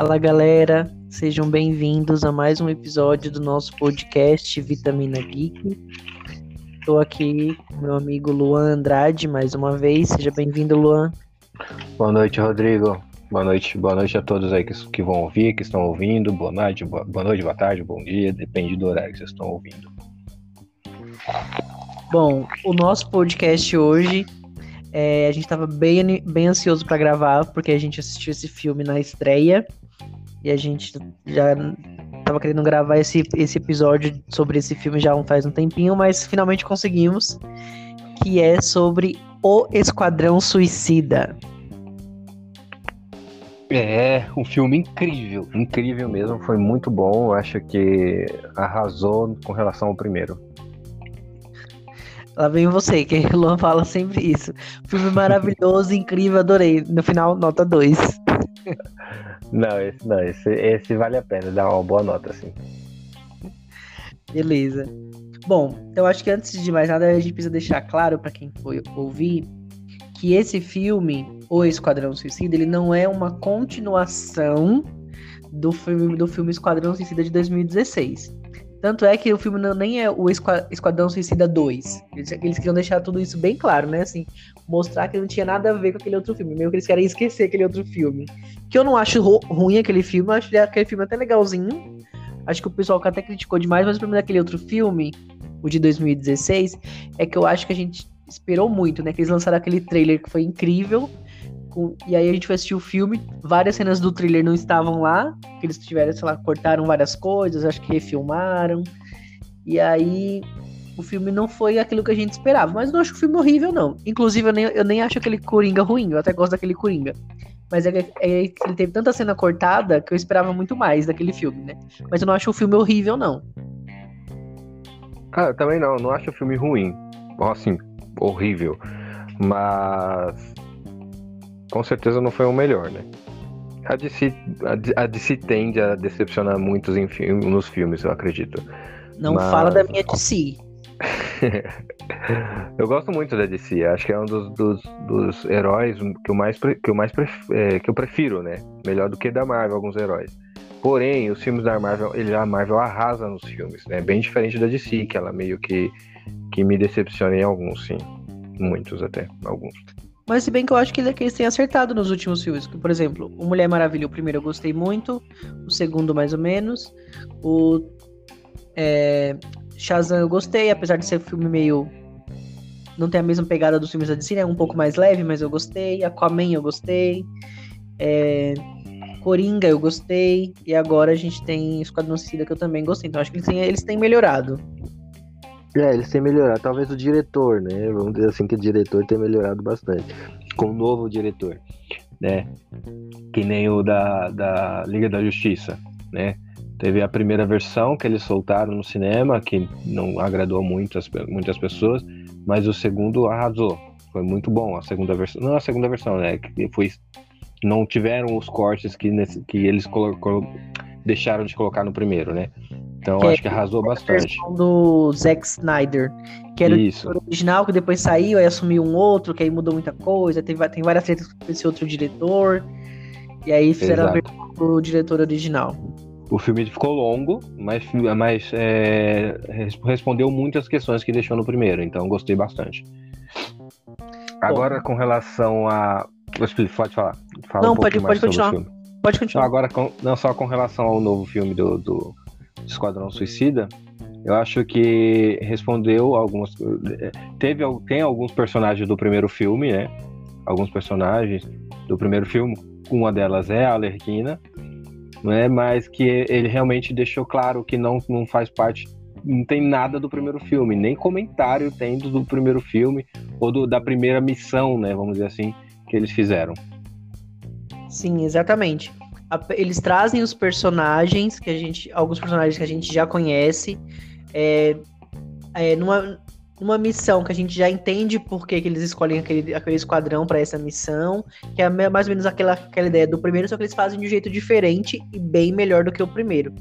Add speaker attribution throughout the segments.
Speaker 1: Fala galera, sejam bem-vindos a mais um episódio do nosso podcast Vitamina Geek. Estou aqui com meu amigo Luan Andrade mais uma vez. Seja bem-vindo, Luan.
Speaker 2: Boa noite, Rodrigo. Boa noite, boa noite a todos aí que, que vão ouvir, que estão ouvindo. Boa noite, boa, boa noite, boa tarde, bom dia, depende do horário que vocês estão ouvindo.
Speaker 1: Bom, o nosso podcast hoje é, a gente estava bem, bem ansioso para gravar, porque a gente assistiu esse filme na estreia. E a gente já estava querendo gravar esse, esse episódio sobre esse filme já faz um tempinho, mas finalmente conseguimos. Que é sobre O Esquadrão Suicida.
Speaker 2: É, um filme incrível, incrível mesmo, foi muito bom. Acho que arrasou com relação ao primeiro.
Speaker 1: Lá vem você, que o Luan fala sempre isso. Filme maravilhoso, incrível, adorei. No final, nota 2.
Speaker 2: Não, esse não, esse, esse vale a pena, dá uma boa nota, assim.
Speaker 1: Beleza. Bom, eu acho que antes de mais nada, a gente precisa deixar claro para quem foi ouvir que esse filme, O Esquadrão Suicida, ele não é uma continuação do filme, do filme Esquadrão Suicida de 2016. Tanto é que o filme não, nem é o Esquadrão Suicida 2. Eles, eles, queriam deixar tudo isso bem claro, né? Assim, mostrar que não tinha nada a ver com aquele outro filme. Meio que eles querem esquecer aquele outro filme. Que eu não acho ruim aquele filme, eu acho aquele filme até legalzinho. Acho que o pessoal até criticou demais, mas o problema daquele outro filme, o de 2016, é que eu acho que a gente esperou muito, né? Que eles lançaram aquele trailer que foi incrível. Com, e aí a gente foi assistir o filme, várias cenas do thriller não estavam lá, que eles tiveram, sei lá, cortaram várias coisas, acho que refilmaram. E aí o filme não foi aquilo que a gente esperava. Mas não acho o filme horrível, não. Inclusive, eu nem, eu nem acho aquele Coringa ruim, eu até gosto daquele Coringa. Mas é, é ele teve tanta cena cortada que eu esperava muito mais daquele filme, né? Mas eu não acho o filme horrível, não.
Speaker 2: Ah, também não, não acho o filme ruim. Assim, horrível. Mas com certeza não foi o melhor, né? A DC, a DC tende a decepcionar muitos em, nos filmes, eu acredito.
Speaker 1: Não Mas... fala da minha DC.
Speaker 2: eu gosto muito da DC, acho que é um dos, dos, dos heróis que eu, mais, que, eu mais pref, é, que eu prefiro, né? Melhor do que da Marvel, alguns heróis. Porém, os filmes da Marvel, ele, a Marvel arrasa nos filmes, né? Bem diferente da DC, que ela meio que, que me decepciona em alguns, sim. Muitos até, alguns.
Speaker 1: Mas se bem que eu acho que eles têm acertado nos últimos filmes. Por exemplo, o Mulher Maravilha, o primeiro eu gostei muito, o segundo mais ou menos. O é, Shazam eu gostei, apesar de ser um filme meio. Não tem a mesma pegada dos filmes da DC, né? Um pouco mais leve, mas eu gostei. Aquaman eu gostei. É, Coringa eu gostei. E agora a gente tem Esquadrão Suicida que eu também gostei. Então acho que eles têm, eles têm melhorado.
Speaker 2: É, eles têm melhorado. Talvez o diretor, né? Vamos dizer assim que o diretor tem melhorado bastante. Com o novo diretor, né? Que nem o da, da Liga da Justiça, né? Teve a primeira versão que eles soltaram no cinema, que não agradou muitas, muitas pessoas, mas o segundo arrasou. Foi muito bom a segunda versão. Não a segunda versão, né? Que foi, não tiveram os cortes que, nesse, que eles colocou, deixaram de colocar no primeiro, né? Então que acho é que arrasou bastante.
Speaker 1: do Zack Snyder, que era Isso. o original, que depois saiu, aí assumiu um outro, que aí mudou muita coisa, tem, tem várias tretas com esse outro diretor, e aí fizeram Exato. a versão do diretor original.
Speaker 2: O filme ficou longo, mas, mas é, respondeu muitas questões que deixou no primeiro, então gostei bastante. Agora, com relação a. Pode falar.
Speaker 1: Fala não, um pode, pode continuar. Pode continuar.
Speaker 2: agora, com, não só com relação ao novo filme do, do Esquadrão Suicida, eu acho que respondeu algumas. Teve, tem alguns personagens do primeiro filme, né? Alguns personagens do primeiro filme. Uma delas é a Alerquina, né? Mas que ele realmente deixou claro que não, não faz parte. Não tem nada do primeiro filme, nem comentário tem do, primeiro filme ou do, da primeira missão, né? Vamos dizer assim, que eles fizeram.
Speaker 1: Sim, exatamente eles trazem os personagens que a gente, alguns personagens que a gente já conhece, é, é, numa, numa missão que a gente já entende por que, que eles escolhem aquele, aquele esquadrão para essa missão, que é mais ou menos aquela, aquela ideia do primeiro, só que eles fazem de um jeito diferente e bem melhor do que o primeiro.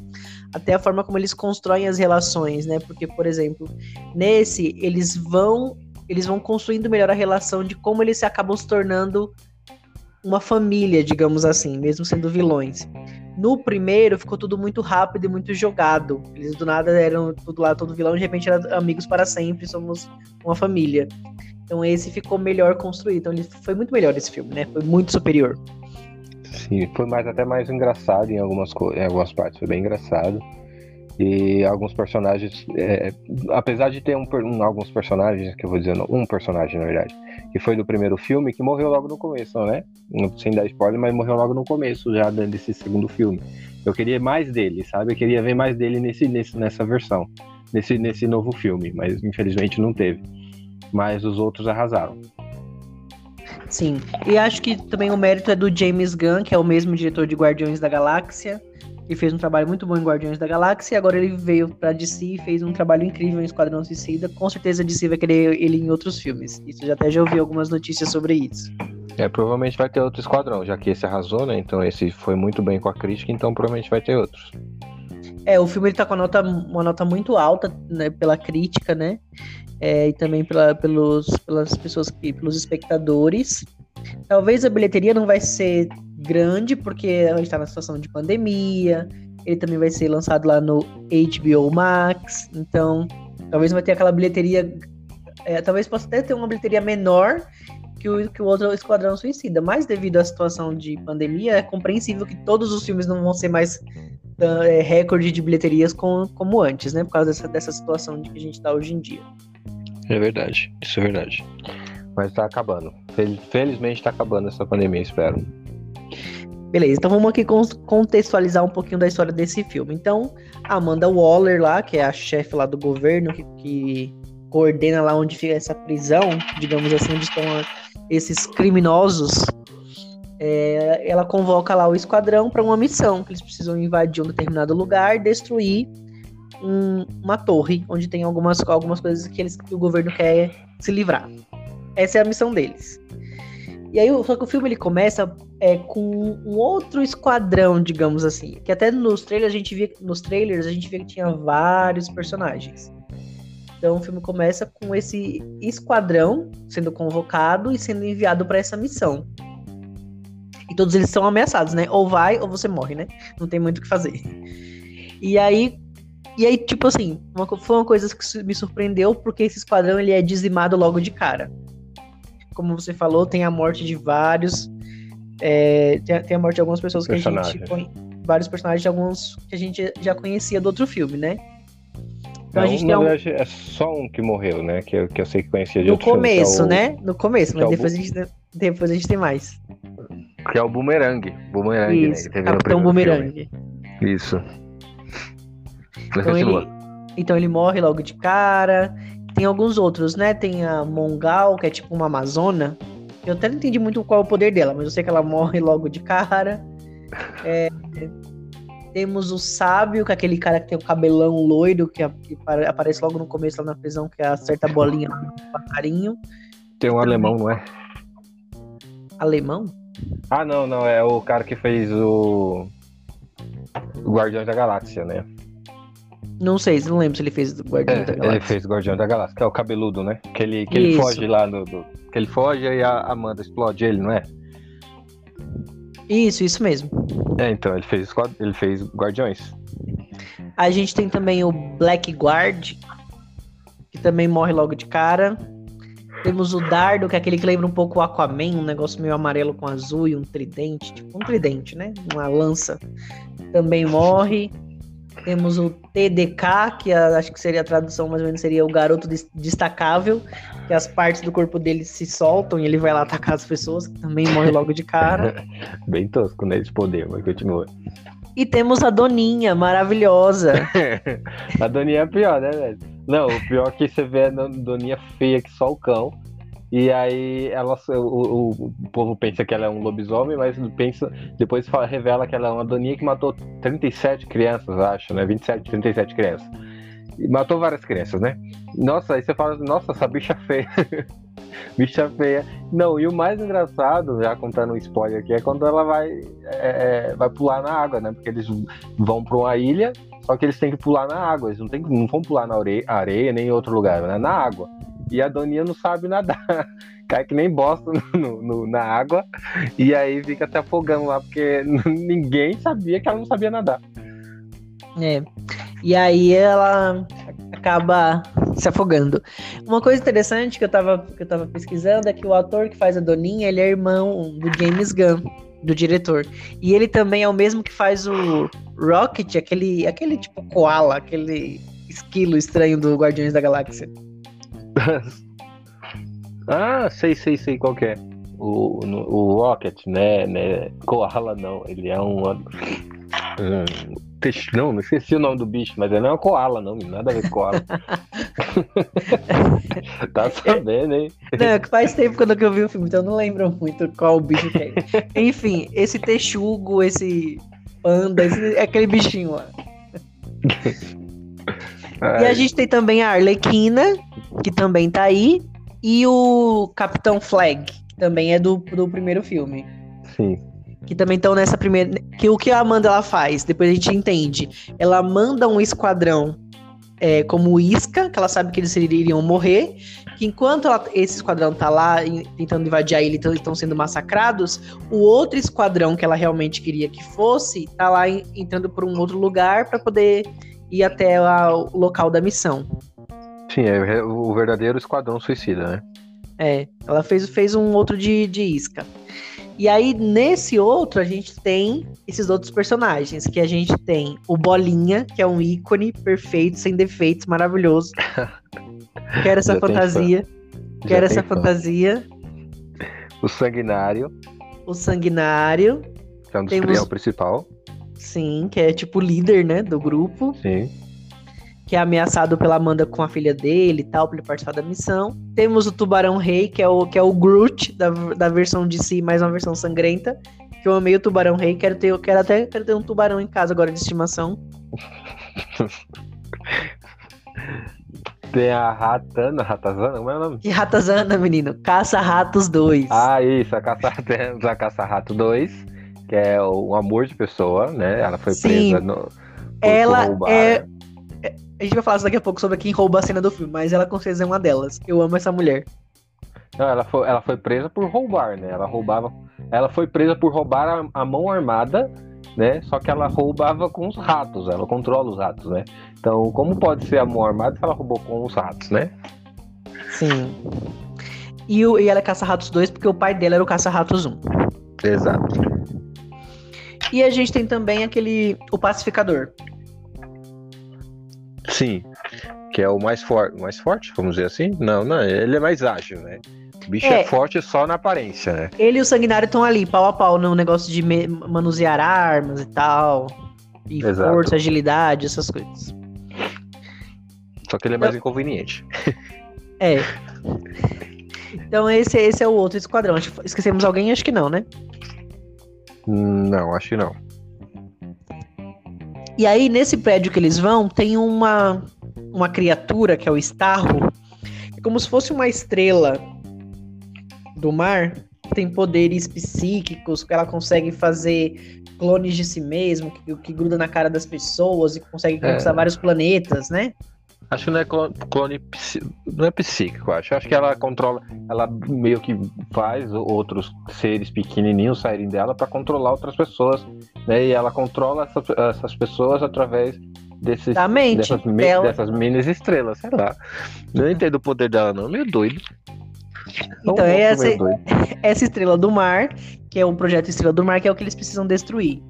Speaker 1: Até a forma como eles constroem as relações, né? Porque, por exemplo, nesse eles vão eles vão construindo melhor a relação de como eles se acabam se tornando uma família, digamos assim, mesmo sendo vilões. No primeiro ficou tudo muito rápido e muito jogado. Eles do nada eram tudo lá, todo vilão, de repente eram amigos para sempre, somos uma família. Então esse ficou melhor construído. Então ele foi muito melhor esse filme, né? Foi muito superior.
Speaker 2: Sim, foi mais até mais engraçado em algumas, em algumas partes, foi bem engraçado. E alguns personagens, é, apesar de ter um, um, alguns personagens, que eu vou dizendo, um personagem na verdade, que foi do primeiro filme, que morreu logo no começo, né? Sem dar spoiler, mas morreu logo no começo já desse segundo filme. Eu queria mais dele, sabe? Eu queria ver mais dele nesse, nesse, nessa versão, nesse, nesse novo filme, mas infelizmente não teve. Mas os outros arrasaram.
Speaker 1: Sim, e acho que também o mérito é do James Gunn, que é o mesmo diretor de Guardiões da Galáxia, e fez um trabalho muito bom em Guardiões da Galáxia, e agora ele veio pra DC e fez um trabalho incrível em Esquadrão Suicida. Com certeza a DC vai querer ele em outros filmes. Isso já até já ouvi algumas notícias sobre isso.
Speaker 2: É, provavelmente vai ter outro esquadrão, já que esse arrasou, né? Então esse foi muito bem com a crítica, então provavelmente vai ter outros.
Speaker 1: É, o filme ele tá com uma nota, uma nota muito alta né, pela crítica, né? É, e também pela, pelos, pelas pessoas que, pelos espectadores. Talvez a bilheteria não vai ser grande, porque a gente está na situação de pandemia. Ele também vai ser lançado lá no HBO Max. Então, talvez vai ter aquela bilheteria. É, talvez possa até ter uma bilheteria menor que o, que o outro Esquadrão Suicida. Mas devido à situação de pandemia, é compreensível que todos os filmes não vão ser mais é, recorde de bilheterias com, como antes, né? Por causa dessa, dessa situação de que a gente está hoje em dia.
Speaker 2: É verdade, isso é verdade. Mas tá acabando. Felizmente tá acabando essa pandemia, espero.
Speaker 1: Beleza, então vamos aqui contextualizar um pouquinho da história desse filme. Então, Amanda Waller lá, que é a chefe lá do governo, que, que, coordena lá onde fica essa prisão, digamos assim, onde estão esses criminosos, é, ela convoca lá o esquadrão para uma missão, que eles precisam invadir um determinado lugar, destruir um, uma torre, onde tem algumas, algumas coisas que, eles, que o governo quer se livrar. Essa é a missão deles. E aí, só que o filme ele começa é, com um outro esquadrão, digamos assim. Que até nos trailers a gente via, nos trailers a gente via que tinha vários personagens. Então o filme começa com esse esquadrão sendo convocado e sendo enviado para essa missão. E todos eles são ameaçados, né? Ou vai ou você morre, né? Não tem muito o que fazer. E aí, e aí tipo assim, uma, foi uma coisa que me surpreendeu porque esse esquadrão ele é dizimado logo de cara como você falou, tem a morte de vários. É, tem, tem, a morte de algumas pessoas que a gente. Vários personagens de alguns que a gente já conhecia do outro filme, né?
Speaker 2: Então Não, a gente tem um... é só um que morreu, né? Que eu, que eu sei que conhecia de
Speaker 1: no
Speaker 2: outro
Speaker 1: começo,
Speaker 2: filme,
Speaker 1: é o... né? No começo, mas é depois, a gente, depois a gente tem mais.
Speaker 2: Que é o Boomerang. Boomerang,
Speaker 1: né, Isso, né? Capitão Boomerang.
Speaker 2: Filme. Isso.
Speaker 1: Então ele, então ele morre logo de cara. Tem alguns outros, né? Tem a Mongal, que é tipo uma Amazona. Eu até não entendi muito qual é o poder dela, mas eu sei que ela morre logo de cara. É, temos o Sábio, que é aquele cara que tem o cabelão loiro, que, aparece logo no começo lá na prisão, que acerta a bolinha no passarinho.
Speaker 2: Tem um alemão, não é?
Speaker 1: Alemão?
Speaker 2: Ah, não, não. É o cara que fez o. O Guardiões da Galáxia, né?
Speaker 1: Não sei, não lembro se ele fez Guardião é, da Galáxia.
Speaker 2: Ele fez Guardião da Galáxia, que é o cabeludo, né? Que ele, que ele foge lá no. Do, que ele foge e a Amanda explode ele, não é?
Speaker 1: Isso, isso mesmo.
Speaker 2: É, então, ele fez, ele fez Guardiões.
Speaker 1: A gente tem também o Black Guard, que também morre logo de cara. Temos o Dardo, que é aquele que lembra um pouco o Aquaman, um negócio meio amarelo com azul e um tridente, tipo um tridente, né? Uma lança. Também morre. Temos o TDK, que acho que seria a tradução mais ou menos seria o garoto destacável, que as partes do corpo dele se soltam e ele vai lá atacar as pessoas, que também morre logo de cara.
Speaker 2: Bem tosco, né? Esse poder, mas continua.
Speaker 1: E temos a Doninha, maravilhosa.
Speaker 2: a Doninha é pior, né, velho? Não, o pior é que você vê a Doninha feia que só o cão. E aí ela, o, o, povo pensa que ela é um lobisomem, mas pensa, depois fala, revela que ela é uma doninha que matou 37 crianças, acho, né? 27, 37 crianças. E matou várias crianças, né? Nossa, aí você fala, nossa, essa bicha feia. bicha feia. Não, e o mais engraçado, já contando um spoiler aqui, é quando ela vai, é, é vai pular na água, né? Porque eles vão para uma ilha, só que eles têm que pular na água. Eles não, tem, não vão pular na areia, areia nem em outro lugar, né? Na água. E a Doninha não sabe nadar. Cai que nem bosta no, no, na água e aí fica se afogando lá, porque ninguém sabia que ela não sabia nadar.
Speaker 1: É. E aí ela acaba se afogando. Uma coisa interessante que eu tava, que eu tava pesquisando é que o ator que faz a Doninha, ele é irmão do James Gunn, do diretor. E ele também é o mesmo que faz o Rocket, aquele, aquele tipo koala, aquele esquilo estranho do Guardiões da Galáxia.
Speaker 2: Ah, sei, sei, sei qual é. O, o Rocket, né, né? Koala não, ele é um. um não, não esqueci o nome do bicho, mas ele não é um koala, não, nada a ver com koala. tá sabendo, hein?
Speaker 1: Não, é que faz tempo quando eu vi o filme, então eu não lembro muito qual o bicho que é. Enfim, esse texugo, esse panda, esse, é aquele bichinho lá. E a gente tem também a Arlequina, que também tá aí, e o Capitão Flag, que também é do, do primeiro filme.
Speaker 2: Sim.
Speaker 1: Que também estão nessa primeira. Que o que a Amanda ela faz, depois a gente entende. Ela manda um esquadrão é, como isca, que ela sabe que eles iriam morrer. Que enquanto ela, esse esquadrão tá lá tentando invadir a ilha e estão sendo massacrados, o outro esquadrão que ela realmente queria que fosse, tá lá entrando por um outro lugar para poder ir até a, o local da missão.
Speaker 2: Sim, é o verdadeiro esquadrão suicida, né?
Speaker 1: É, ela fez, fez um outro de, de isca. E aí, nesse outro, a gente tem esses outros personagens, que a gente tem o Bolinha, que é um ícone perfeito, sem defeitos, maravilhoso. Quero essa fantasia. Quero essa fantasia.
Speaker 2: O Sanguinário.
Speaker 1: O Sanguinário.
Speaker 2: Que é um dos Temos... principal.
Speaker 1: Sim, que é tipo líder, né, do grupo.
Speaker 2: Sim.
Speaker 1: Que é ameaçado pela Amanda com a filha dele e tal, pra ele participar da missão. Temos o Tubarão Rei, que é o, que é o Groot da, da versão de si, mais uma versão sangrenta. Que eu amei o Tubarão Rei, quero ter, quero até quero ter um tubarão em casa agora de estimação.
Speaker 2: Tem a Ratana, Ratazana, como é o nome?
Speaker 1: Que Ratazana, menino? Caça-Ratos 2.
Speaker 2: Ah, isso, a Caça-Rato Caça 2 que é um amor de pessoa, né? Ela foi Sim. presa no.
Speaker 1: Ela é... A gente vai falar daqui a pouco sobre quem rouba a cena do filme, mas ela com certeza é uma delas. Eu amo essa mulher.
Speaker 2: Não, ela foi, ela foi presa por roubar, né? Ela roubava. Ela foi presa por roubar a, a mão armada, né? Só que ela roubava com os ratos, ela controla os ratos, né? Então, como pode ser a mão armada se ela roubou com os ratos, né?
Speaker 1: Sim. E, o, e ela é Caça-Ratos 2 porque o pai dela era o Caça-Ratos 1.
Speaker 2: Exato.
Speaker 1: E a gente tem também aquele. O pacificador.
Speaker 2: Sim. Que é o mais forte. Mais forte, vamos dizer assim? Não, não, ele é mais ágil, né? O bicho é, é forte só na aparência, né?
Speaker 1: Ele e o sanguinário estão ali, pau a pau, no negócio de manusear armas e tal. E Exato. força, agilidade, essas coisas.
Speaker 2: Só que ele é mais então, inconveniente.
Speaker 1: É. Então esse, esse é o outro esquadrão. Esquecemos alguém? Acho que não, né?
Speaker 2: Não, acho que não.
Speaker 1: E aí, nesse prédio que eles vão, tem uma, uma criatura que é o Starro. É como se fosse uma estrela do mar. Tem poderes psíquicos, que ela consegue fazer clones de si mesmo, que, que gruda na cara das pessoas e consegue conquistar é. vários planetas, né?
Speaker 2: Acho que não é clone, clone não é psíquico, acho. Acho que ela controla, ela meio que faz outros seres pequenininhos saírem dela para controlar outras pessoas, né? E ela controla essas, essas pessoas através desses, dessas, ela... dessas estrelas, sei lá. Não entendo o poder dela, não, meio doido.
Speaker 1: Então, é essa, essa estrela do mar, que é o projeto Estrela do Mar, que é o que eles precisam destruir.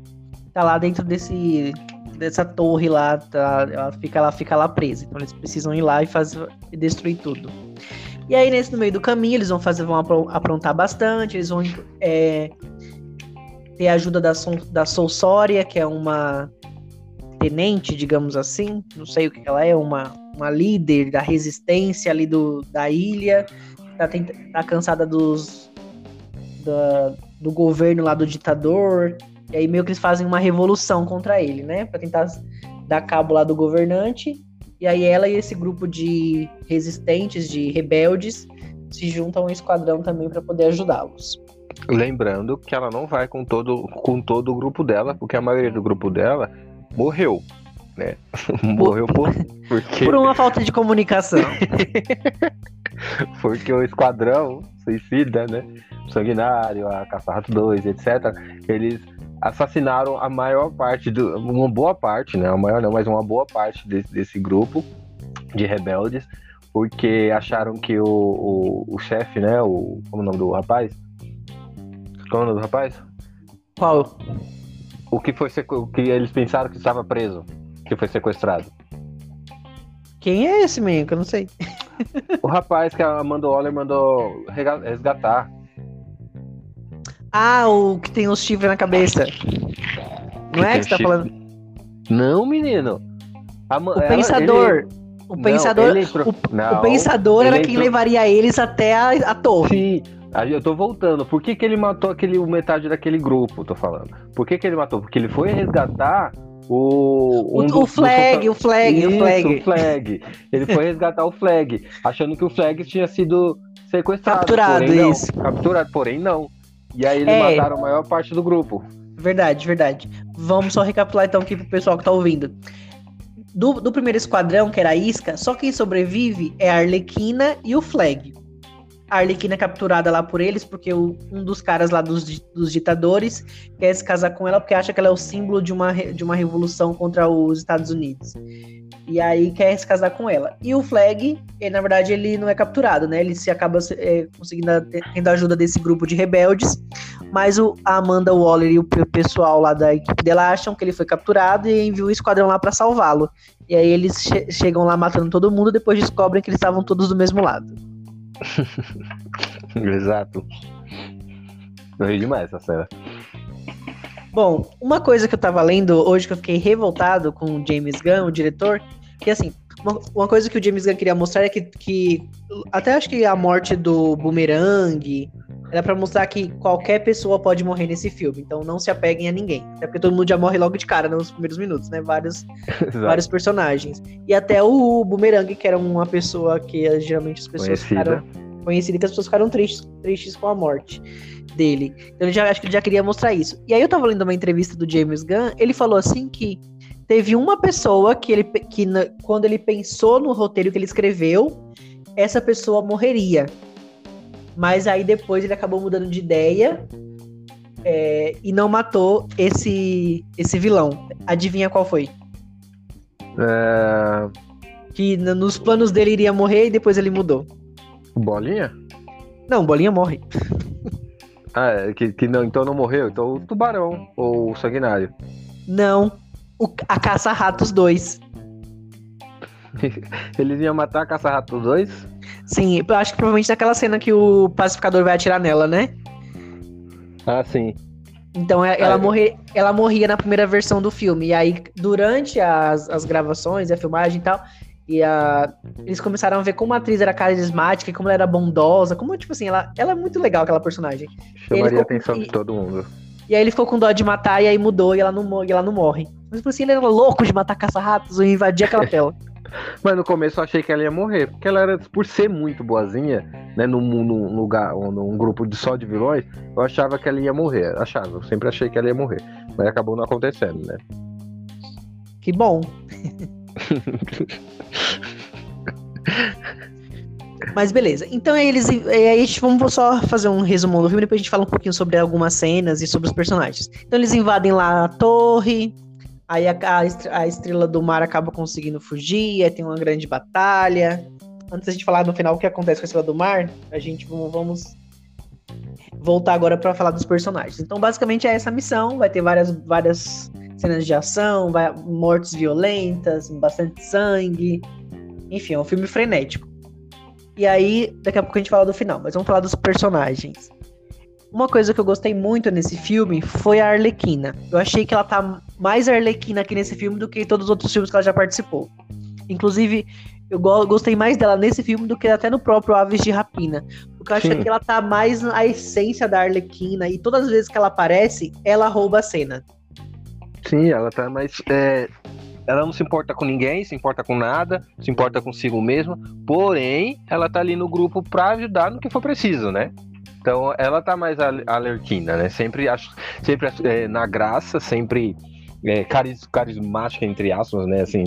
Speaker 1: Tá lá dentro desse dessa torre lá, tá, ela fica lá, fica lá presa. Então eles precisam ir lá e fazer e destruir tudo. E aí nesse no meio do caminho eles vão fazer, vão aprontar bastante, eles vão é, ter a ajuda da, da Solsória, que é uma tenente, digamos assim, não sei o que ela é, uma, uma líder da resistência ali do, da ilha, tá, tá cansada dos da, do governo lá do ditador, e aí meio que eles fazem uma revolução contra ele, né? Pra tentar dar cabo lá do governante. E aí ela e esse grupo de resistentes, de rebeldes, se juntam a um esquadrão também para poder ajudá-los.
Speaker 2: Lembrando que ela não vai com todo, com todo o grupo dela, porque a maioria do grupo dela morreu, né? morreu por, porque...
Speaker 1: por uma falta de comunicação.
Speaker 2: Porque o Esquadrão Suicida, né? Sanguinário, a Caça-Rato 2, etc. Eles assassinaram a maior parte, do, uma boa parte, né? A maior não, mas uma boa parte desse, desse grupo de rebeldes, porque acharam que o, o, o chefe, né? O, como é o nome do rapaz? Qual é o nome do rapaz?
Speaker 1: Qual?
Speaker 2: O que foi o que eles pensaram que estava preso, que foi sequestrado.
Speaker 1: Quem é esse menino? Que eu não sei.
Speaker 2: o rapaz que a Amanda Waller mandou resgatar.
Speaker 1: Ah, o que tem os chifres na cabeça. Não é que você tá falando?
Speaker 2: Não, menino.
Speaker 1: A, o ela, pensador. Ele... O não, pensador. Entrou... O, não, o, pensador era quem levaria eles até a, a torre.
Speaker 2: Sim. Eu tô voltando. Por que, que ele matou aquele, metade daquele grupo? Tô falando. Por que, que ele matou? Porque ele foi resgatar o,
Speaker 1: um o, do, o flag, do... o flag, Isso, o flag.
Speaker 2: o flag. Ele foi resgatar o flag, achando que o flag tinha sido sequestrado.
Speaker 1: Capturado,
Speaker 2: porém,
Speaker 1: isso.
Speaker 2: Não. Capturado, porém não. E aí eles é... mataram a maior parte do grupo.
Speaker 1: Verdade, verdade. Vamos só recapitular então aqui pro pessoal que tá ouvindo. Do, do primeiro esquadrão, que era a Isca, só quem sobrevive é a Arlequina e o Flag. A Arlequina é capturada lá por eles, porque o, um dos caras lá dos, dos ditadores quer se casar com ela porque acha que ela é o símbolo de uma, de uma revolução contra os Estados Unidos. E aí quer se casar com ela. E o Flag, ele, na verdade, ele não é capturado, né? Ele se acaba é, conseguindo tendo a ajuda desse grupo de rebeldes. Mas o, a Amanda Waller e o pessoal lá da equipe dela acham que ele foi capturado e enviou o esquadrão lá para salvá-lo. E aí eles che chegam lá matando todo mundo, depois descobrem que eles estavam todos do mesmo lado.
Speaker 2: Exato. Eu ri demais essa cena.
Speaker 1: Bom, uma coisa que eu tava lendo hoje que eu fiquei revoltado com o James Gunn, o diretor, que assim, uma, uma coisa que o James Gunn queria mostrar é que, que até acho que a morte do Boomerang era para mostrar que qualquer pessoa pode morrer nesse filme, então não se apeguem a ninguém. Até porque todo mundo já morre logo de cara nos primeiros minutos, né? Vários, vários personagens. E até o Boomerang, que era uma pessoa que geralmente as pessoas Conhecida. ficaram conhecidas, que as pessoas ficaram tristes, tristes com a morte dele. Então ele já acho que ele já queria mostrar isso. E aí eu tava lendo uma entrevista do James Gunn, ele falou assim que teve uma pessoa que ele que quando ele pensou no roteiro que ele escreveu, essa pessoa morreria. Mas aí depois ele acabou mudando de ideia é, e não matou esse, esse vilão. Adivinha qual foi?
Speaker 2: É...
Speaker 1: Que nos planos dele iria morrer e depois ele mudou.
Speaker 2: Bolinha?
Speaker 1: Não, Bolinha morre.
Speaker 2: Ah, é, que, que não, então não morreu? Então o tubarão ou o sanguinário?
Speaker 1: Não, o, a caça-ratos 2.
Speaker 2: Eles iam matar a caça-ratos 2?
Speaker 1: Sim, eu acho que provavelmente naquela cena que o pacificador vai atirar nela, né?
Speaker 2: Ah, sim.
Speaker 1: Então é, ela, morre, ela morria na primeira versão do filme. E aí, durante as, as gravações, a filmagem e tal, e a, eles começaram a ver como a atriz era carismática, como ela era bondosa, como, tipo assim, ela, ela é muito legal, aquela personagem.
Speaker 2: Chamaria a atenção com, de todo mundo.
Speaker 1: E aí ele ficou com dó de matar, e aí mudou, e ela não, e ela não morre. Mas, tipo assim, ele era louco de matar caça-ratos e invadir aquela tela.
Speaker 2: Mas no começo eu achei que ela ia morrer, porque ela era, por ser muito boazinha, né, num, num lugar, num grupo de só de vilões, eu achava que ela ia morrer. Achava, eu sempre achei que ela ia morrer. Mas acabou não acontecendo, né?
Speaker 1: Que bom. Mas beleza. Então eles. Aí a gente vamos só fazer um resumo do filme, depois a gente fala um pouquinho sobre algumas cenas e sobre os personagens. Então eles invadem lá a torre, Aí a, a, estrela do mar acaba conseguindo fugir, aí tem uma grande batalha. Antes de falar no final o que acontece com a estrela do mar, a gente vamos voltar agora para falar dos personagens. Então, basicamente é essa missão. Vai ter várias, várias cenas de ação, vai, mortes violentas, bastante sangue. Enfim, é um filme frenético. E aí, daqui a pouco a gente fala do final, mas vamos falar dos personagens. Uma coisa que eu gostei muito nesse filme foi a Arlequina. Eu achei que ela tá mais Arlequina aqui nesse filme do que todos os outros filmes que ela já participou. Inclusive, eu gostei mais dela nesse filme do que até no próprio Aves de Rapina. Porque eu acho Sim. que ela tá mais na essência da Arlequina e todas as vezes que ela aparece, ela rouba a cena.
Speaker 2: Sim, ela tá mais. É, ela não se importa com ninguém, se importa com nada, se importa consigo mesma. Porém, ela tá ali no grupo pra ajudar no que for preciso, né? Então ela tá mais alerquina, né? Sempre, acho, sempre é, na graça, sempre é, caris, carismática, entre aspas, né? Assim,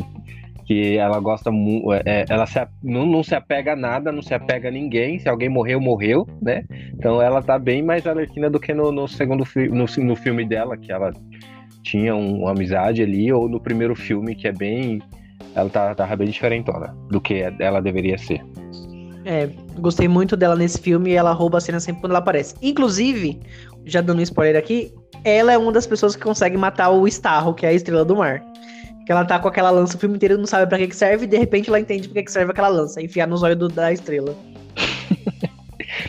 Speaker 2: que ela gosta muito, é, é, ela se, não, não se apega a nada, não se apega a ninguém, se alguém morreu, morreu, né? Então ela tá bem mais alertina do que no, no segundo no, no filme dela, que ela tinha um, uma amizade ali, ou no primeiro filme, que é bem. Ela tá, tava bem diferentona do que ela deveria ser.
Speaker 1: É, gostei muito dela nesse filme e ela rouba a cena sempre quando ela aparece. Inclusive, já dando um spoiler aqui, ela é uma das pessoas que consegue matar o Starro, que é a estrela do mar. Que ela tá com aquela lança o filme inteiro não sabe para que, que serve e de repente ela entende pra que, que serve aquela lança, enfiar nos olhos do, da estrela.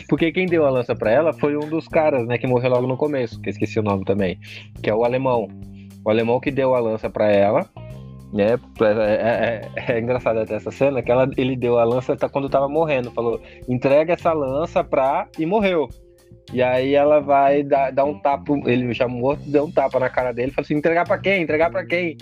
Speaker 2: Porque quem deu a lança para ela foi um dos caras, né, que morreu logo no começo, que eu esqueci o nome também, que é o alemão. O alemão que deu a lança para ela, né? É, é, é, é, engraçado até essa cena que ela, ele deu a lança quando tava morrendo, falou: entrega essa lança pra. e morreu. E aí ela vai dar, dar um tapa, ele já morto, deu um tapa na cara dele, falou assim: entregar pra quem? Entregar pra quem?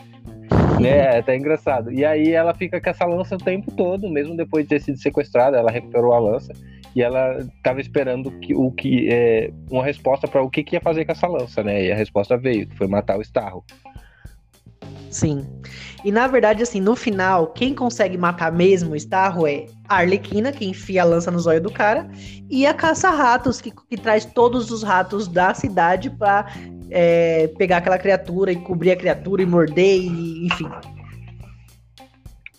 Speaker 2: né? É até engraçado. E aí ela fica com essa lança o tempo todo, mesmo depois de ter sido sequestrada, ela recuperou a lança e ela estava esperando que, o que é, uma resposta para o que, que ia fazer com essa lança, né? E a resposta veio, que foi matar o Starro.
Speaker 1: Sim. E na verdade, assim, no final, quem consegue matar mesmo o Starro é a Arlequina, que enfia a lança nos olhos do cara, e a Caça-Ratos, que, que traz todos os ratos da cidade pra é, pegar aquela criatura e cobrir a criatura e morder, e, enfim.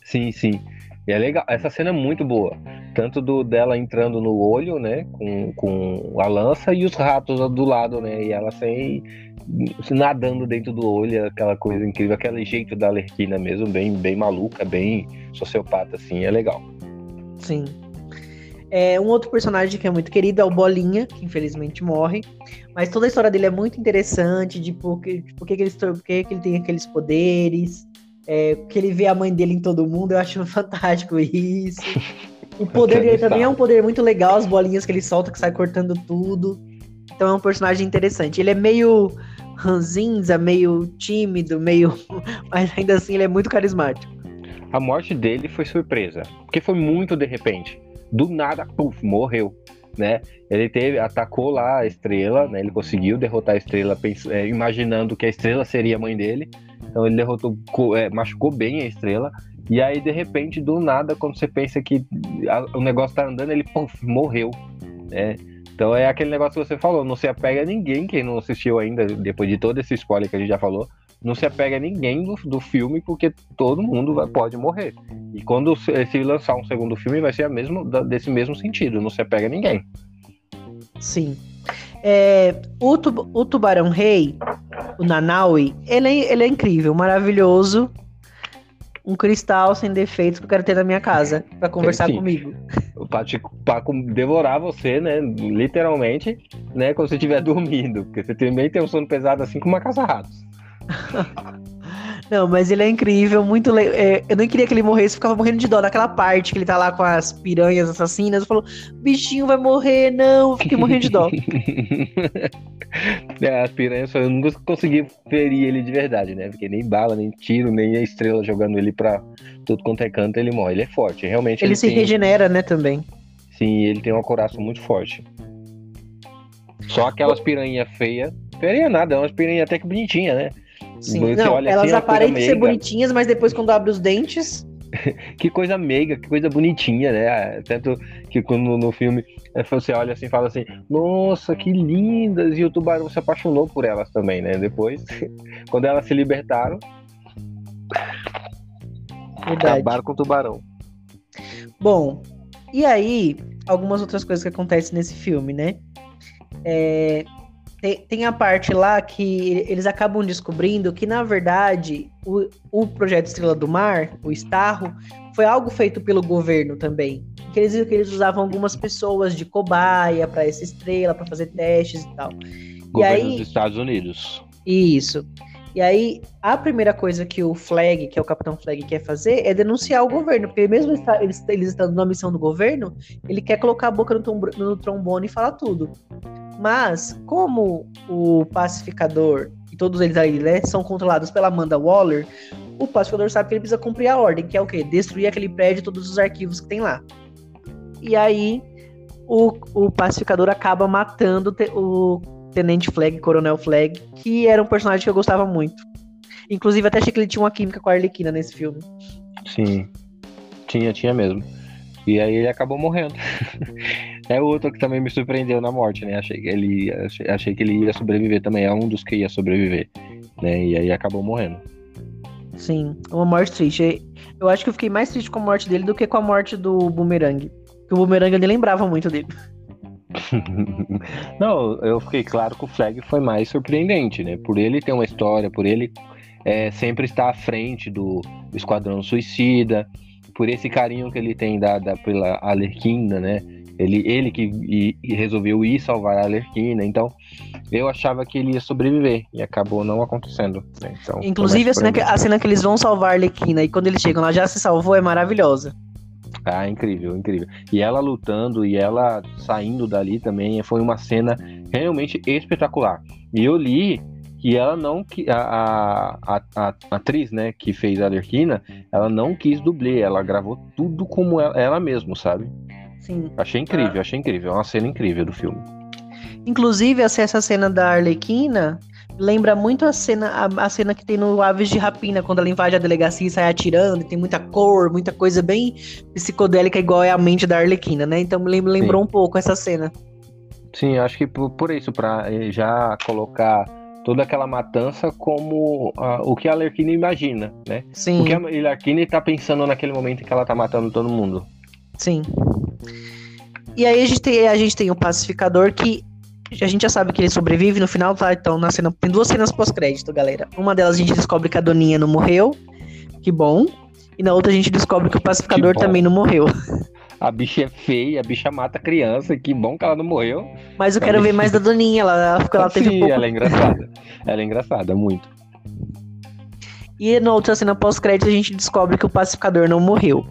Speaker 2: Sim, sim. E é legal, essa cena é muito boa. Tanto do dela entrando no olho, né? Com, com a lança e os ratos do lado, né? E ela sem nadando dentro do olho, aquela coisa incrível, aquele jeito da Alerquina mesmo, bem, bem maluca, bem sociopata, assim, é legal.
Speaker 1: Sim. É, um outro personagem que é muito querido é o Bolinha, que infelizmente morre. Mas toda a história dele é muito interessante, de por que, de por que, ele, por que, que ele tem aqueles poderes, é, que ele vê a mãe dele em todo mundo, eu acho fantástico isso. O poder dele também é um poder muito legal, as bolinhas que ele solta, que sai cortando tudo. Então é um personagem interessante. Ele é meio ranzinza, meio tímido, meio. Mas ainda assim ele é muito carismático.
Speaker 2: A morte dele foi surpresa, porque foi muito de repente. Do nada, puf, morreu. Né? Ele teve, atacou lá a estrela, né? Ele conseguiu derrotar a estrela, é, imaginando que a estrela seria a mãe dele. Então ele derrotou, é, machucou bem a estrela. E aí, de repente, do nada, quando você pensa que a, o negócio tá andando, ele puf, morreu. Né? Então é aquele negócio que você falou, não se apega a ninguém, quem não assistiu ainda, depois de todo esse spoiler que a gente já falou, não se apega a ninguém do, do filme, porque todo mundo vai, pode morrer. E quando se, se lançar um segundo filme, vai ser a mesmo, desse mesmo sentido, não se apega a ninguém.
Speaker 1: Sim. É, o, tu, o Tubarão Rei, o Nanaui, ele é, ele é incrível, maravilhoso. Um cristal sem defeitos que eu quero ter na minha casa para conversar Sim. comigo
Speaker 2: pra, te, pra devorar você, né? Literalmente, né? Quando você estiver dormindo. Porque você também tem um sono pesado assim como uma caça-ratos.
Speaker 1: Não, mas ele é incrível, muito legal. É, eu nem queria que ele morresse, ficava morrendo de dó naquela parte que ele tá lá com as piranhas assassinas. Eu falo, bichinho vai morrer, não, eu fiquei morrendo de dó.
Speaker 2: é, as piranhas, eu nunca consegui ferir ele de verdade, né? Porque nem bala, nem tiro, nem a estrela jogando ele pra tudo quanto é canto, ele morre. Ele é forte, realmente.
Speaker 1: Ele, ele se tem... regenera, né, também.
Speaker 2: Sim, ele tem um coração muito forte. Só aquelas piranhas feias. Piranha nada, é umas piranhas até que bonitinha, né?
Speaker 1: Sim, Você não, elas assim, aparentam ser bonitinhas, mas depois quando abre os dentes.
Speaker 2: que coisa meiga, que coisa bonitinha, né? Tanto que quando no filme é, você olha assim e fala assim, nossa, que lindas! E o tubarão se apaixonou por elas também, né? Depois, quando elas se libertaram, Verdade. acabaram com o tubarão.
Speaker 1: Bom, e aí, algumas outras coisas que acontecem nesse filme, né? É, tem, tem, a parte lá que eles acabam descobrindo que, na verdade, o, o projeto Estrela do Mar, o Starro, foi algo feito pelo governo também. Que eles que eles usavam algumas pessoas de cobaia para essa estrela, para fazer testes e tal.
Speaker 2: Governo e aí, dos Estados Unidos.
Speaker 1: Isso. E aí, a primeira coisa que o Flag, que é o Capitão Flag, quer fazer é denunciar o governo, porque mesmo eles, eles estando na missão do governo, ele quer colocar a boca no, no trombone e falar tudo. Mas, como o pacificador e todos eles ali né, são controlados pela Amanda Waller, o pacificador sabe que ele precisa cumprir a ordem, que é o quê? Destruir aquele prédio e todos os arquivos que tem lá. E aí, o, o pacificador acaba matando o Tenente Flag, Coronel Flag, que era um personagem que eu gostava muito. Inclusive, até achei que ele tinha uma química com a Arlequina nesse filme.
Speaker 2: Sim. Tinha, tinha mesmo. E aí ele acabou morrendo. é outro que também me surpreendeu na morte, né? Achei que ele, achei, achei, que ele ia sobreviver também. É um dos que ia sobreviver, né? E aí acabou morrendo.
Speaker 1: Sim, uma morte triste. Eu acho que eu fiquei mais triste com a morte dele do que com a morte do Boomerang. Porque o Boomerang nem lembrava muito dele.
Speaker 2: Não, eu fiquei claro que o Flag foi mais surpreendente, né? Por ele ter uma história, por ele é, sempre estar à frente do Esquadrão Suicida, por esse carinho que ele tem dada pela Alerquina, né? Ele, ele que e, e resolveu ir salvar a Alerquina, então eu achava que ele ia sobreviver e acabou não acontecendo. Né? Então,
Speaker 1: Inclusive a cena, que, a cena que eles vão salvar a Alerquina e quando eles chegam lá já se salvou é maravilhosa.
Speaker 2: Ah, incrível, incrível. E ela lutando e ela saindo dali também foi uma cena realmente espetacular. E eu li que ela não que a, a, a, a, atriz, né, que fez a Alerquina, ela não quis dublê, ela gravou tudo como ela, ela mesma, sabe?
Speaker 1: Sim.
Speaker 2: Achei incrível, ah. achei incrível, é uma cena incrível do filme.
Speaker 1: Inclusive, essa cena da Arlequina lembra muito a cena, a, a, cena que tem no Aves de Rapina, quando ela invade a delegacia e sai atirando, e tem muita cor, muita coisa bem psicodélica, igual é a mente da Arlequina, né? Então me lembrou Sim. um pouco essa cena.
Speaker 2: Sim, acho que por, por isso, para já colocar toda aquela matança como uh, o que a Alerquina imagina, né?
Speaker 1: Sim.
Speaker 2: O que a Alerquina está pensando naquele momento em que ela está matando todo mundo.
Speaker 1: Sim. E aí a gente tem, a gente tem o pacificador que a gente já sabe que ele sobrevive no final, tá? Então na cena, tem duas cenas pós-crédito, galera. Uma delas a gente descobre que a Doninha não morreu, que bom. E na outra a gente descobre que o pacificador que também não morreu.
Speaker 2: A bicha é feia, a bicha mata criança, que bom que ela não morreu.
Speaker 1: Mas eu quero ver mais da Doninha, ela, ela, ela teve
Speaker 2: Sim, pouco... ela é engraçada. Ela é engraçada, muito.
Speaker 1: E na outra cena pós-crédito a gente descobre que o pacificador não morreu.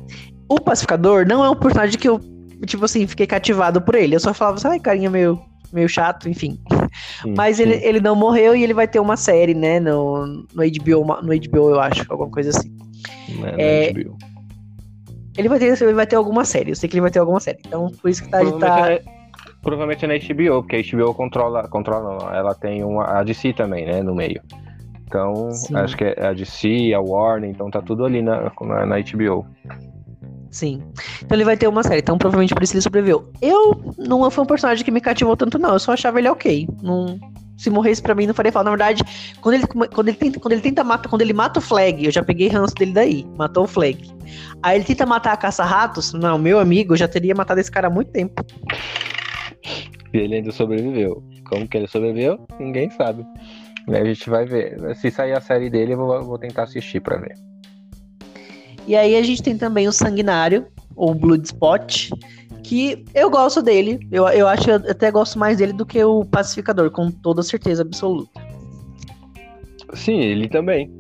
Speaker 1: O pacificador não é um personagem que eu, tipo assim, fiquei cativado por ele. Eu só falava, ai, carinha meio, meio chato, enfim. Sim, Mas sim. Ele, ele não morreu e ele vai ter uma série, né, no, no HBO, no HBO, eu acho, alguma coisa assim.
Speaker 2: Não é, é, HBO.
Speaker 1: Ele vai, ter, ele vai ter alguma série, eu sei que ele vai ter alguma série. Então, por isso que tá. Provavelmente, tá...
Speaker 2: É, provavelmente é na HBO, porque a HBO controla. Controla não, ela tem uma, a DC também, né? No meio. Então, Sim. acho que é a DC, a Warner, então tá tudo ali na, na, na HBO.
Speaker 1: Sim. Então ele vai ter uma série, então provavelmente por isso ele sobreviveu. Eu não foi um personagem que me cativou tanto, não. Eu só achava ele ok. Não, se morresse pra mim, não faria falta. Na verdade, quando ele, quando ele, tenta, quando ele tenta matar, quando ele mata o Flag, eu já peguei ranço dele daí, matou o Flag. Aí ele tenta matar a caça-ratos, não, meu amigo, eu já teria matado esse cara há muito tempo.
Speaker 2: E ele ainda sobreviveu. Como que ele sobreviveu? Ninguém sabe. A gente vai ver. Se sair a série dele, eu vou, vou tentar assistir pra ver.
Speaker 1: E aí a gente tem também o Sanguinário, ou Bloodspot, que eu gosto dele. Eu, eu acho eu até gosto mais dele do que o Pacificador, com toda certeza absoluta.
Speaker 2: Sim, ele também.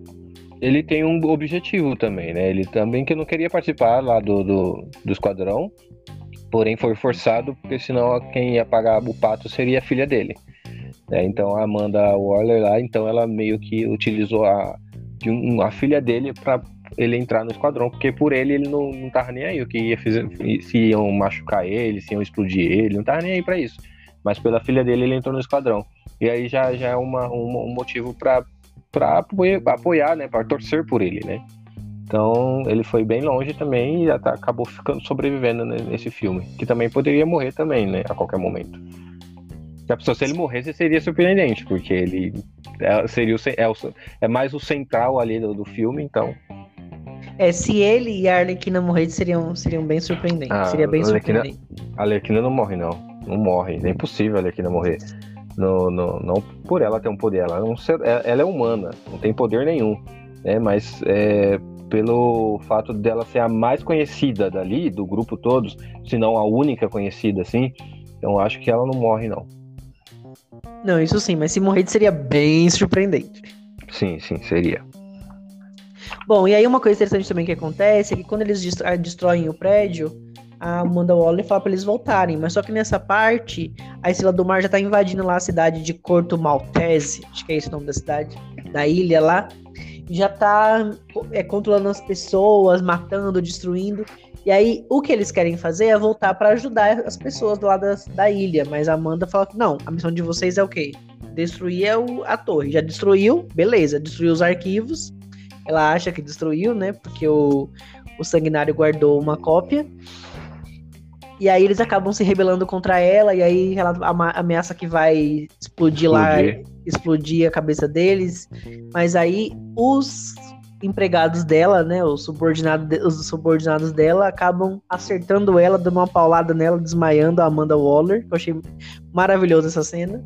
Speaker 2: Ele tem um objetivo também, né? Ele também que não queria participar lá do, do, do esquadrão, porém foi forçado, porque senão quem ia pagar o pato seria a filha dele. É, então a Amanda Waller lá, então ela meio que utilizou a, um, a filha dele para ele entrar no esquadrão, porque por ele ele não, não tava nem aí o que ia fazer, se iam machucar ele, se iam explodir ele, não tava nem aí para isso. Mas pela filha dele ele entrou no esquadrão. E aí já, já é uma, um, um motivo para apoiar, apoiar, né, para torcer por ele, né? Então ele foi bem longe também e acabou ficando sobrevivendo nesse filme, que também poderia morrer também, né, a qualquer momento. A pessoa, se ele morresse, seria surpreendente, porque ele é, seria o, é, o, é mais o central ali do, do filme, então
Speaker 1: é, se ele e a Arlequina morrerem, seriam, seriam bem surpreendentes. Ah, Seria bem Arlequina, surpreendente.
Speaker 2: A Arlequina não morre, não. Não morre. É impossível a Arlequina morrer. No, no, não por ela ter um poder. Ela é, um ser, é, ela é humana, não tem poder nenhum. Né? Mas é, pelo fato dela ser a mais conhecida dali, do grupo todos, se não a única conhecida, assim, então acho que ela não morre, não.
Speaker 1: Não, isso sim, mas se morrer seria bem surpreendente.
Speaker 2: Sim, sim, seria.
Speaker 1: Bom, e aí uma coisa interessante também que acontece é que quando eles ah, destroem o prédio, a Amanda Waller fala para eles voltarem, mas só que nessa parte, a Estrela do Mar já tá invadindo lá a cidade de Corto Maltese, acho que é esse o nome da cidade, da ilha lá, já tá é, controlando as pessoas, matando, destruindo. E aí, o que eles querem fazer é voltar para ajudar as pessoas lá da, da ilha. Mas a Amanda fala que não, a missão de vocês é o quê? Destruir a torre. Já destruiu, beleza, destruiu os arquivos ela acha que destruiu, né? Porque o, o Sanguinário guardou uma cópia. E aí eles acabam se rebelando contra ela, e aí ela ameaça que vai explodir, explodir. lá, explodir a cabeça deles. Mas aí os empregados dela, né, os subordinados, os subordinados dela acabam acertando ela, dando uma paulada nela, desmaiando a Amanda Waller, que eu achei maravilhoso essa cena.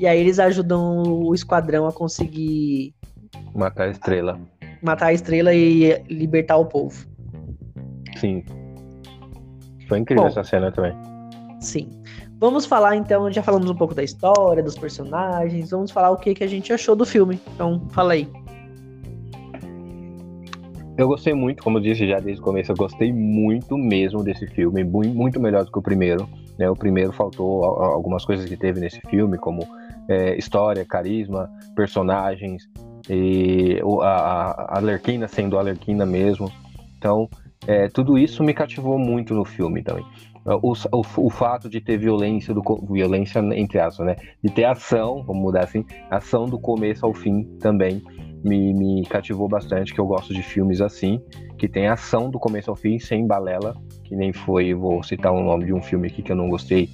Speaker 1: E aí eles ajudam o esquadrão a conseguir
Speaker 2: matar a estrela.
Speaker 1: Matar a estrela e libertar o povo.
Speaker 2: Sim. Foi incrível Bom, essa cena também.
Speaker 1: Sim. Vamos falar então, já falamos um pouco da história, dos personagens, vamos falar o que, que a gente achou do filme. Então, fala aí.
Speaker 2: Eu gostei muito, como eu disse já desde o começo, eu gostei muito mesmo desse filme, muito melhor do que o primeiro. Né? O primeiro faltou algumas coisas que teve nesse filme, como é, história, carisma, personagens, e a, a Alerquina sendo a Alerquina mesmo. Então, é, tudo isso me cativou muito no filme também. O, o, o, fato de ter violência, do, violência entre aspas, né? De ter ação, vamos mudar assim, ação do começo ao fim também me, me cativou bastante, que eu gosto de filmes assim, que tem ação do começo ao fim, sem balela, que nem foi, vou citar o nome de um filme aqui que eu não gostei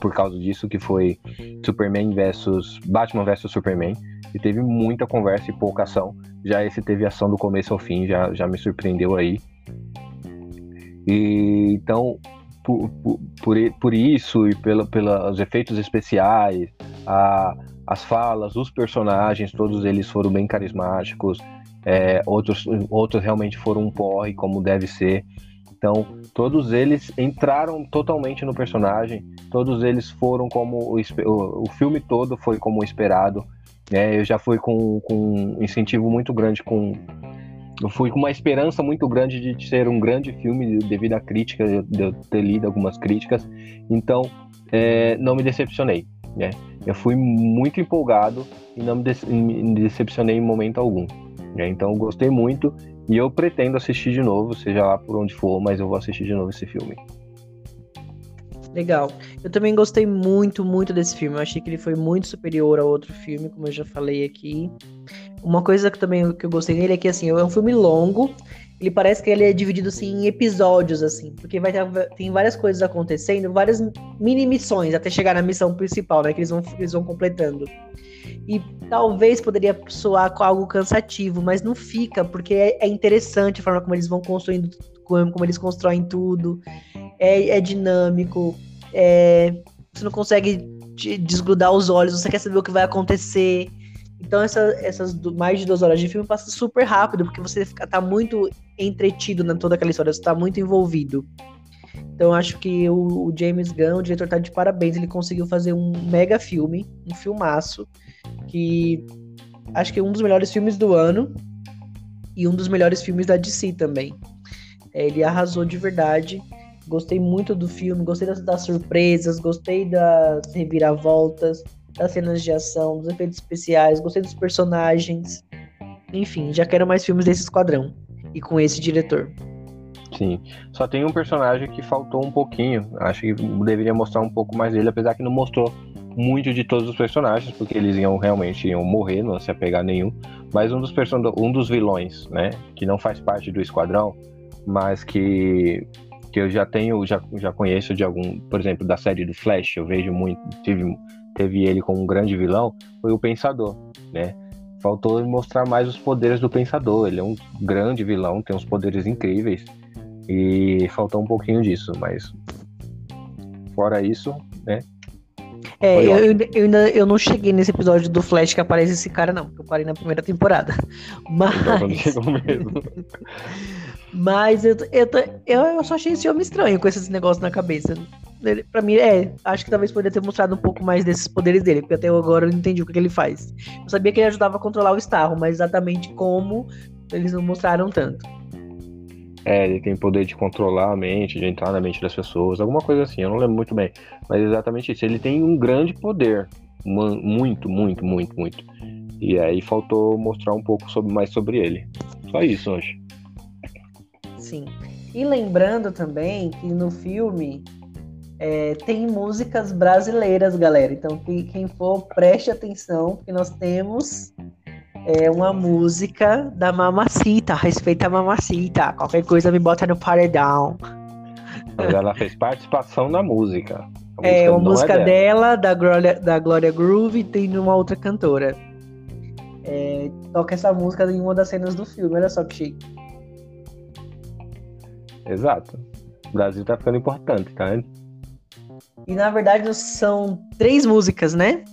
Speaker 2: por causa disso, que foi Superman versus Batman versus Superman, e teve muita conversa e pouca ação. Já esse teve ação do começo ao fim, já, já me surpreendeu aí. E então, por, por, por isso e pela, pelos efeitos especiais, a, as falas, os personagens, todos eles foram bem carismáticos. É, outros, outros realmente foram um porre, como deve ser. Então, todos eles entraram totalmente no personagem, todos eles foram como o, o, filme todo foi como esperado. Né? Eu já fui com, com um incentivo muito grande com eu fui com uma esperança muito grande de ser um grande filme devido à crítica, de eu ter lido algumas críticas. Então, é, não me decepcionei. Né? Eu fui muito empolgado e não me, de me decepcionei em momento algum. Né? Então, gostei muito e eu pretendo assistir de novo, seja lá por onde for, mas eu vou assistir de novo esse filme.
Speaker 1: Legal. Eu também gostei muito, muito desse filme. Eu achei que ele foi muito superior ao outro filme, como eu já falei aqui. Uma coisa que também que eu gostei dele é que assim, é um filme longo. Ele parece que ele é dividido assim em episódios assim, porque vai ter tem várias coisas acontecendo, várias mini missões até chegar na missão principal, né, que eles vão eles vão completando. E talvez poderia soar com algo cansativo, mas não fica, porque é, é interessante a forma como eles vão construindo, como, como eles constroem tudo. É, é dinâmico, é, você não consegue desgrudar os olhos, você quer saber o que vai acontecer. Então essa, essas mais de duas horas de filme passa super rápido, porque você fica, tá muito entretido na toda aquela história, você tá muito envolvido. Então acho que o, o, James Gunn, o diretor, tá de parabéns. Ele conseguiu fazer um mega filme, um filmaço, que acho que é um dos melhores filmes do ano e um dos melhores filmes da DC também. É, ele arrasou de verdade. Gostei muito do filme, gostei das, das surpresas, gostei das reviravoltas das cenas de ação, dos efeitos especiais, gostei dos personagens. Enfim, já quero mais filmes desse esquadrão. E com esse diretor.
Speaker 2: Sim. Só tem um personagem que faltou um pouquinho. Acho que deveria mostrar um pouco mais dele, apesar que não mostrou muito de todos os personagens, porque eles iam realmente iam morrer, não se apegar nenhum. Mas um dos, person... um dos vilões, né? Que não faz parte do esquadrão, mas que que eu já tenho, já, já conheço de algum, por exemplo, da série do Flash, eu vejo muito, tive teve ele como um grande vilão foi o Pensador, né? Faltou mostrar mais os poderes do Pensador. Ele é um grande vilão, tem uns poderes incríveis. E faltou um pouquinho disso, mas fora isso, né?
Speaker 1: É, eu, eu, ainda eu não cheguei nesse episódio do Flash que aparece esse cara, não. Eu parei na primeira temporada. Mas. Mas eu, eu, eu, eu só achei esse homem estranho com esses negócios na cabeça. Ele, pra mim, é. Acho que talvez poderia ter mostrado um pouco mais desses poderes dele, porque até agora eu não entendi o que, que ele faz. Eu sabia que ele ajudava a controlar o Starro, mas exatamente como eles não mostraram tanto.
Speaker 2: É, ele tem poder de controlar a mente, de entrar na mente das pessoas, alguma coisa assim, eu não lembro muito bem. Mas é exatamente isso. Ele tem um grande poder. Muito, muito, muito, muito. E aí faltou mostrar um pouco sobre, mais sobre ele. Só isso hoje.
Speaker 1: Sim. E lembrando também que no filme é, tem músicas brasileiras, galera. Então, quem for, preste atenção, porque nós temos é uma música da Mamacita. Respeita a Mamacita. Qualquer coisa me bota no paredão.
Speaker 2: Mas ela fez participação na música. A
Speaker 1: É uma
Speaker 2: não
Speaker 1: música
Speaker 2: dela.
Speaker 1: dela, da Glória, da Glória Groove, e tem de uma outra cantora. É, toca essa música em uma das cenas do filme, olha só que chique.
Speaker 2: Exato. O Brasil tá ficando importante, tá?
Speaker 1: E na verdade são três músicas, né?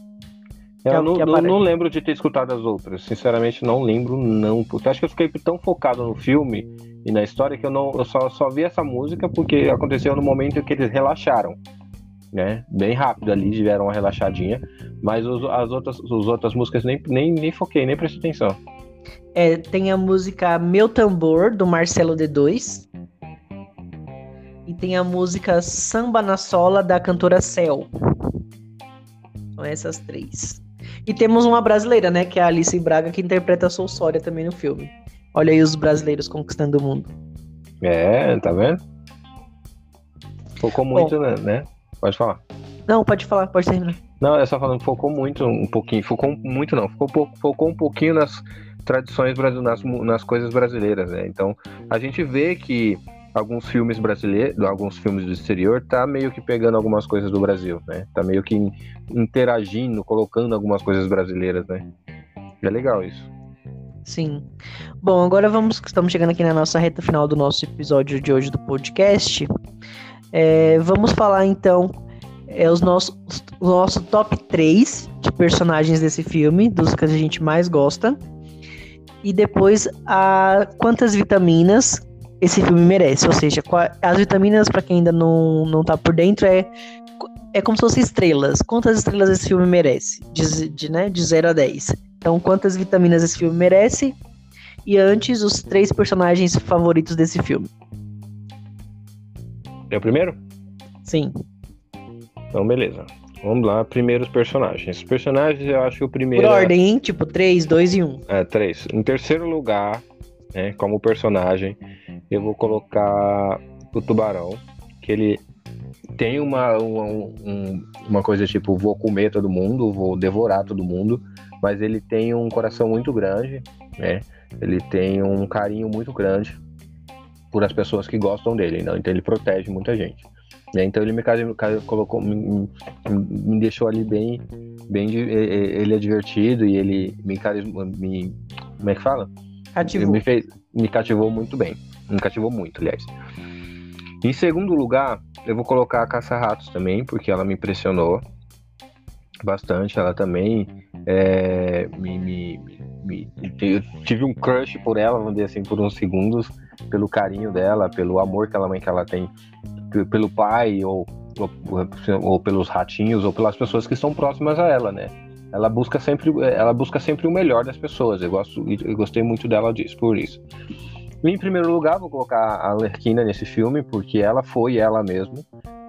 Speaker 1: É
Speaker 2: Eu não, não- não lembro de ter escutado as outras. Sinceramente, não lembro, não. Porque acho que eu fiquei tão focado no filme e na história que eu não eu só, só vi essa música porque aconteceu no momento que eles relaxaram. Né? Bem rápido ali, tiveram uma relaxadinha. Mas os, as, outras, as outras músicas nem, nem, nem foquei, nem prestei atenção.
Speaker 1: É, tem a música Meu Tambor, do Marcelo D2. E tem a música Samba na Sola, da cantora Cel. São essas três. E temos uma brasileira, né? Que é a Alice Braga, que interpreta a Sória também no filme. Olha aí os brasileiros conquistando o mundo.
Speaker 2: É, tá vendo? Focou muito, né, né? Pode falar.
Speaker 1: Não, pode falar, pode terminar.
Speaker 2: Não, é só falando, focou muito um pouquinho. Focou muito não, focou, focou um pouquinho nas tradições brasileiras, nas, nas coisas brasileiras, né? Então, a gente vê que alguns filmes brasileiros, alguns filmes do exterior, tá meio que pegando algumas coisas do Brasil, né? Tá meio que in- interagindo, colocando algumas coisas brasileiras, né? É legal isso.
Speaker 1: Sim. Bom, agora vamos. Estamos chegando aqui na nossa reta final do nosso episódio de hoje do podcast. É, vamos falar então é, os nossos, o nosso top 3 de personagens desse filme, dos que a gente mais gosta. E depois a quantas vitaminas esse filme merece. Ou seja, as vitaminas, para quem ainda não, não tá por dentro, é, é como se fossem estrelas. Quantas estrelas esse filme merece? De, de, né, de 0 a 10. Então, quantas vitaminas esse filme merece? E antes, os três personagens favoritos desse filme.
Speaker 2: É o primeiro?
Speaker 1: Sim.
Speaker 2: Então, beleza. Vamos lá, primeiros personagens. Os personagens, eu acho que o
Speaker 1: Por
Speaker 2: primeiro. é-
Speaker 1: ordem, hein? Tipo, 3, 2 e 1.
Speaker 2: É, três. Em terceiro lugar, né, como personagem, eu vou colocar o Tubarão, que ele tem uma, uma, um- uma coisa tipo, vou comer todo mundo, vou devorar todo mundo, mas ele tem um coração muito grande, né? Ele tem um carinho muito grande por as pessoas que gostam dele, não? então ele protege muita gente. né? Então ele me colocou, me, me- deixou ali bem, bem, ele é divertido e ele me, carisma- me como é que fala?
Speaker 1: Cativou.
Speaker 2: Me, fez, me cativou muito bem. Me cativou muito, aliás. Em segundo lugar, eu vou colocar a Caça-Ratos também, porque ela me impressionou bastante. Ela também é, me, me- me- eu tive um crush por ela, vamos dizer assim, por uns segundos, pelo carinho dela, pelo amor que ela, que ela tem pe- pelo pai, ou, ou, ou pelos ratinhos, ou pelas pessoas que estão próximas a ela, né? Ela busca sempre, ela busca sempre o melhor das pessoas. Eu gosto, eu gostei muito dela disso, por isso. E, em primeiro lugar, vou colocar a Lerquina nesse filme, porque ela foi ela mesmo,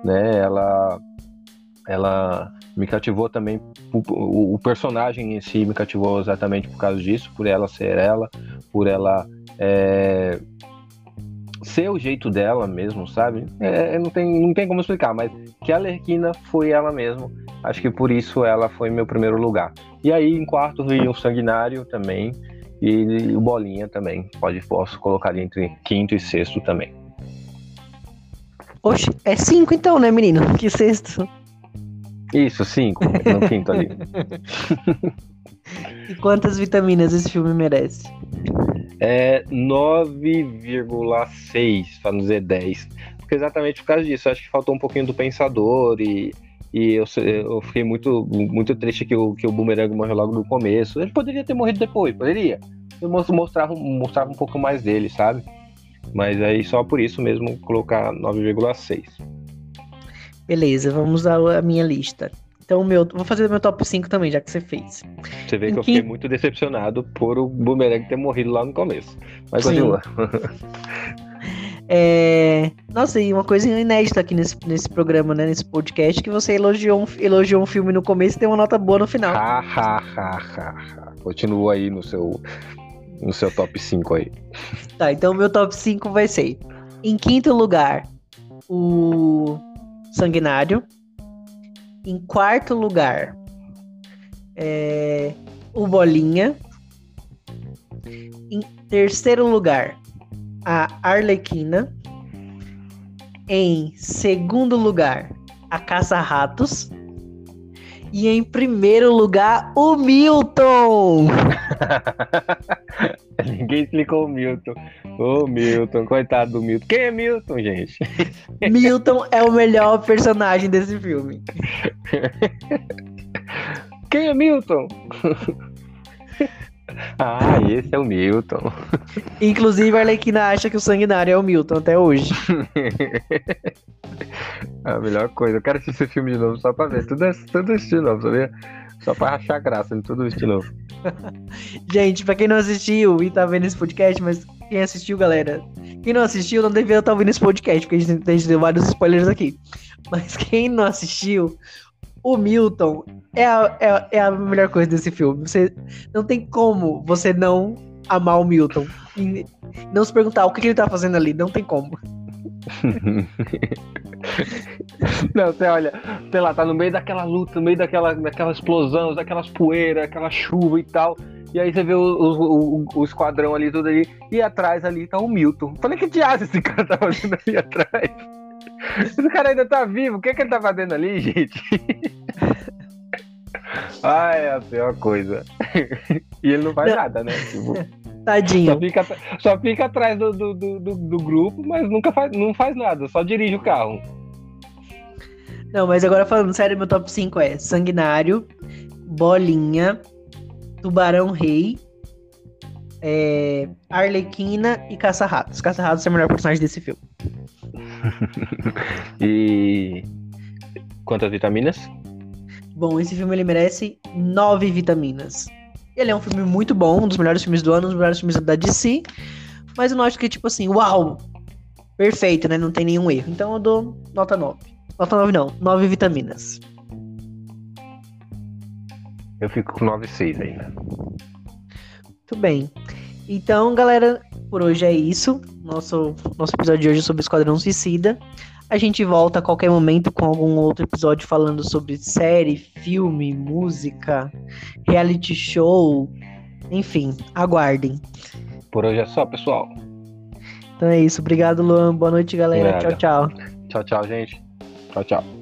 Speaker 2: né? Ela, ela me cativou também. O, o- o personagem em si me cativou exatamente por causa disso, por ela ser ela, por ela é, ser o jeito dela mesmo, sabe? É, não, tem, não tem como explicar, mas que a Lerquina foi ela mesmo. Acho que por isso ela foi meu primeiro lugar. E aí, em quarto, veio o Sanguinário também. E o Bolinha também. Pode, posso colocar ali entre quinto e sexto também.
Speaker 1: Oxe, é 5 então, né, menino? Que sexto.
Speaker 2: Isso, cinco. No quinto ali.
Speaker 1: E quantas vitaminas esse filme merece?
Speaker 2: É 9,6, para não dizer 10. Porque exatamente por causa disso. Acho que faltou um pouquinho do pensador e, e eu, eu fiquei muito, muito triste que o, que o Boomerang morreu logo no começo. Ele poderia ter morrido depois, poderia. Eu mos- mostrava, mostrava um pouco mais dele, sabe? Mas aí só por isso mesmo colocar 9,6.
Speaker 1: Beleza, vamos à minha lista. Então, meu, vou fazer meu top 5 também, já que você fez.
Speaker 2: Você vê
Speaker 1: Em
Speaker 2: que eu fiquei
Speaker 1: quinto-
Speaker 2: muito decepcionado por o Boomerang ter morrido lá no começo. Mas
Speaker 1: Sim.
Speaker 2: continua.
Speaker 1: É... Nossa, e uma coisa inédita aqui nesse, nesse programa, né? Nesse podcast, que você elogiou um, elogiou um filme no começo e tem uma nota boa no final.
Speaker 2: Ha, ha, ha, ha, ha. Continua aí no seu, no seu top 5 aí.
Speaker 1: Tá, então meu top 5 vai ser: em quinto lugar, o Sanguinário. Em quarto lugar, é, o Bolinha. Em terceiro lugar, a Arlequina. Em segundo lugar, a Caça-Ratos. E em primeiro lugar, o Milton!
Speaker 2: Ninguém explicou o Milton. Ô, Milton, coitado do Milton. Quem é Milton, gente?
Speaker 1: Milton é o melhor personagem desse filme.
Speaker 2: Quem é Milton? ah, esse é o Milton.
Speaker 1: Inclusive, a Arlequina acha que o sanguinário é o Milton até hoje.
Speaker 2: a melhor coisa. Eu quero assistir esse filme de novo só pra ver. Tudo, é, tudo isso de novo, sabia? Só pra rachar graça em tudo isso de novo.
Speaker 1: Gente, pra quem não assistiu e tá vendo esse podcast, mas quem assistiu, galera, quem não assistiu não deveria estar ouvindo esse podcast, porque a gente, a gente deu vários spoilers aqui. Mas quem não assistiu, o Milton é a, é, é a melhor coisa desse filme. Você não tem como você não amar o Milton. E não se perguntar o que, que ele tá fazendo ali. Não tem como.
Speaker 2: Não, você olha, sei lá, tá no meio daquela luta, no meio daquela, daquela explosão, daquelas poeiras, aquela chuva e tal. E aí você vê o, o, o, o, esquadrão ali, tudo ali, e atrás ali tá o Milton. Falei, que diabo esse cara tá fazendo ali atrás? Esse cara ainda tá vivo, o que, é que ele tá fazendo ali, gente? Ai, é a pior coisa. E ele não faz não. nada, né? Tipo,
Speaker 1: Tadinho.
Speaker 2: Só fica, só fica atrás do, do, do, do, grupo, mas nunca faz, não faz nada, só dirige o carro.
Speaker 1: Não, mas agora falando sério, meu top 5 é Sanguinário, Bolinha, Tubarão Rei, é, Arlequina e Caça-Ratos. Caça-Ratos é o melhor personagem desse filme.
Speaker 2: e quantas vitaminas?
Speaker 1: Bom, esse filme ele merece nove vitaminas. Ele é um filme muito bom, um dos melhores filmes do ano, um dos melhores filmes da DC. Mas eu não acho que, tipo assim, uau! Perfeito, né? Não tem nenhum erro. Então eu dou nota 9. Nota 9 não, 9 vitaminas.
Speaker 2: Eu fico com 9,6 ainda.
Speaker 1: Muito bem. Então, galera, por hoje é isso. Nosso, nosso episódio de hoje é sobre Esquadrão Suicida. A gente volta a qualquer momento com algum outro episódio falando sobre série, filme, música, reality show. Enfim, aguardem.
Speaker 2: Por hoje é só, pessoal.
Speaker 1: Então é isso. Obrigado, Luan. Boa noite, galera. Tchau, tchau.
Speaker 2: Tchau, tchau, gente. Tchau, tchau.